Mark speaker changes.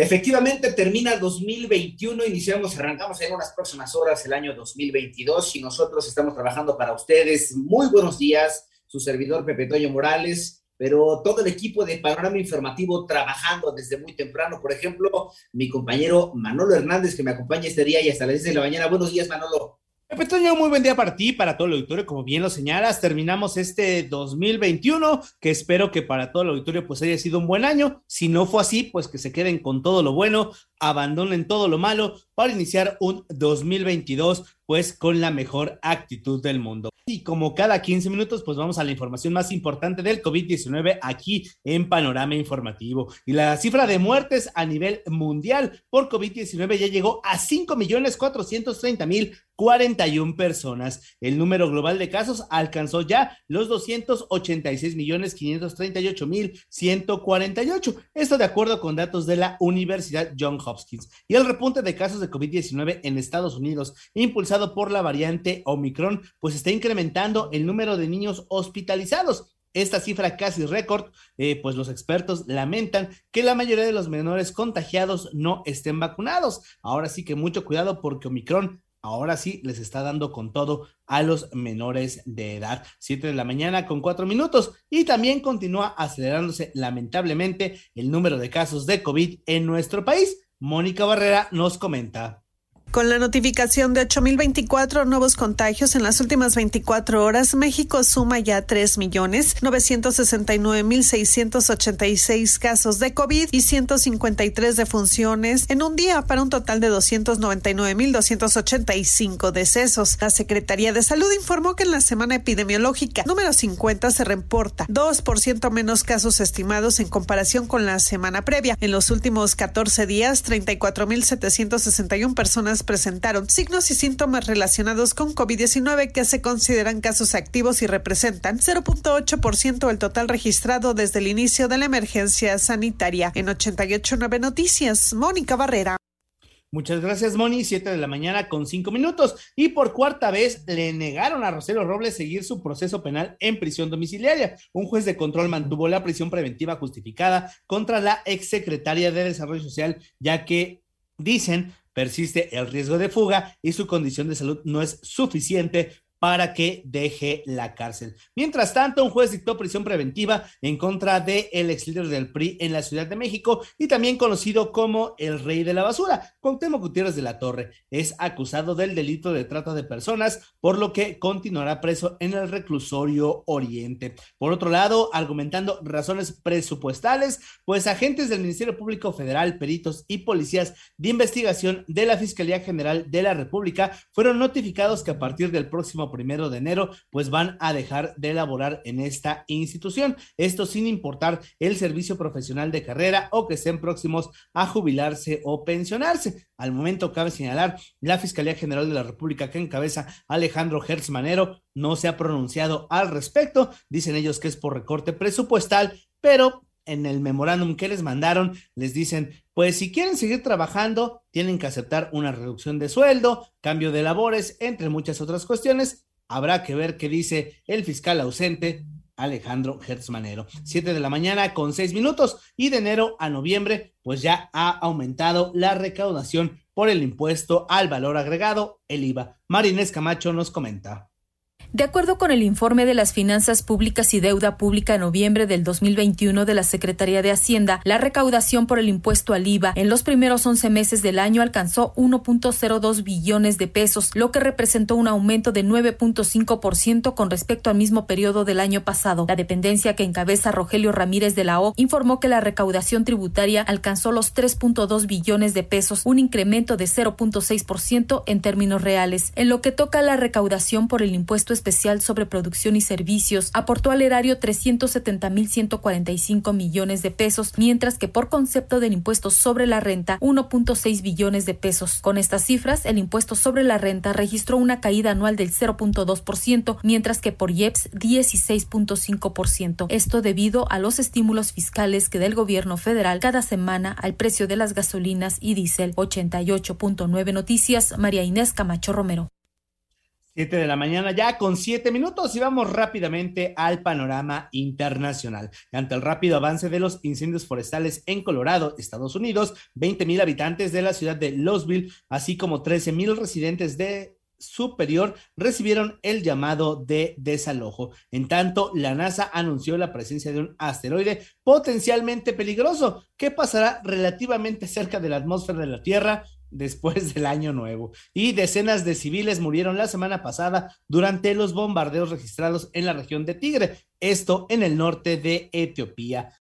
Speaker 1: Efectivamente, termina 2021, iniciamos, arrancamos en unas próximas horas el año 2022 y nosotros estamos trabajando para ustedes. Muy buenos días, su servidor Pepe Toño Morales, pero todo el equipo de Panorama Informativo trabajando desde muy temprano. Por ejemplo, mi compañero Manolo Hernández, que me acompaña este día y hasta las 10 de la mañana. Buenos días, Manolo.
Speaker 2: Pepe Toño, muy buen día para ti, para todo el auditorio, como bien lo señalas, terminamos este 2021, que espero que para todo el auditorio pues haya sido un buen año, si no fue así, pues que se queden con todo lo bueno, abandonen todo lo malo para iniciar un 2022 pues con la mejor actitud del mundo. Y como cada 15 minutos, pues vamos a la información más importante del COVID-19 aquí en Panorama Informativo. Y la cifra de muertes a nivel mundial por COVID-19 ya llegó a 5.430.041 personas. El número global de casos alcanzó ya los 286.538.148. Esto de acuerdo con datos de la Universidad John Hopkins. Y el repunte de casos de COVID-19 en Estados Unidos, impulsado por la variante Omicron, pues está incrementando el número de niños hospitalizados. Esta cifra casi récord, eh, pues los expertos lamentan que la mayoría de los menores contagiados no estén vacunados. Ahora sí que mucho cuidado porque Omicron ahora sí les está dando con todo a los menores de edad. Siete de la mañana con cuatro minutos y también continúa acelerándose lamentablemente el número de casos de COVID en nuestro país. Mónica Barrera nos comenta.
Speaker 3: Con la notificación de 8.024 nuevos contagios en las últimas 24 horas, México suma ya 3.969.686 casos de COVID y 153 defunciones en un día para un total de 299.285 decesos. La Secretaría de Salud informó que en la semana epidemiológica número 50 se reporta 2% menos casos estimados en comparación con la semana previa. En los últimos 14 días, 34.761 personas presentaron signos y síntomas relacionados con COVID-19 que se consideran casos activos y representan 0.8% del total registrado desde el inicio de la emergencia sanitaria. En 889 Noticias, Mónica Barrera.
Speaker 2: Muchas gracias, Moni. Siete de la mañana con cinco minutos. Y por cuarta vez le negaron a Rosero Robles seguir su proceso penal en prisión domiciliaria. Un juez de control mantuvo la prisión preventiva justificada contra la exsecretaria de Desarrollo Social, ya que dicen persiste el riesgo de fuga y su condición de salud no es suficiente para que deje la cárcel. Mientras tanto, un juez dictó prisión preventiva en contra de el ex líder del PRI en la Ciudad de México y también conocido como el rey de la basura, Cuauhtémoc Gutiérrez de la Torre. Es acusado del delito de trata de personas, por lo que continuará preso en el reclusorio Oriente. Por otro lado, argumentando razones presupuestales, pues agentes del Ministerio Público Federal, peritos y policías de investigación de la Fiscalía General de la República fueron notificados que a partir del próximo primero de enero, pues van a dejar de elaborar en esta institución. Esto sin importar el servicio profesional de carrera o que estén próximos a jubilarse o pensionarse. Al momento cabe señalar, la Fiscalía General de la República que encabeza Alejandro Hertz Manero no se ha pronunciado al respecto. Dicen ellos que es por recorte presupuestal, pero en el memorándum que les mandaron, les dicen, pues si quieren seguir trabajando, tienen que aceptar una reducción de sueldo, cambio de labores, entre muchas otras cuestiones. Habrá que ver qué dice el fiscal ausente Alejandro Hertzmanero. Siete de la mañana con seis minutos y de enero a noviembre, pues ya ha aumentado la recaudación por el impuesto al valor agregado, el IVA. Marinés Camacho nos comenta.
Speaker 4: De acuerdo con el informe de las finanzas públicas y deuda pública en noviembre del 2021 de la Secretaría de Hacienda, la recaudación por el impuesto al IVA en los primeros 11 meses del año alcanzó 1.02 billones de pesos, lo que representó un aumento de 9.5% con respecto al mismo periodo del año pasado. La dependencia que encabeza Rogelio Ramírez de la O informó que la recaudación tributaria alcanzó los 3.2 billones de pesos, un incremento de 0.6% en términos reales. En lo que toca a la recaudación por el impuesto especial sobre producción y servicios aportó al erario 370.145 millones de pesos, mientras que por concepto del impuesto sobre la renta 1.6 billones de pesos. Con estas cifras, el impuesto sobre la renta registró una caída anual del 0.2%, mientras que por IEPS 16.5%. Esto debido a los estímulos fiscales que da el gobierno federal cada semana al precio de las gasolinas y diésel. 88.9 Noticias, María Inés Camacho Romero.
Speaker 2: Siete de la mañana ya con siete minutos y vamos rápidamente al panorama internacional. Ante el rápido avance de los incendios forestales en Colorado, Estados Unidos, 20 mil habitantes de la ciudad de Losville, así como 13 mil residentes de superior recibieron el llamado de desalojo. En tanto, la NASA anunció la presencia de un asteroide potencialmente peligroso que pasará relativamente cerca de la atmósfera de la Tierra después del año nuevo. Y decenas de civiles murieron la semana pasada durante los bombardeos registrados en la región de Tigre, esto en el norte de Etiopía.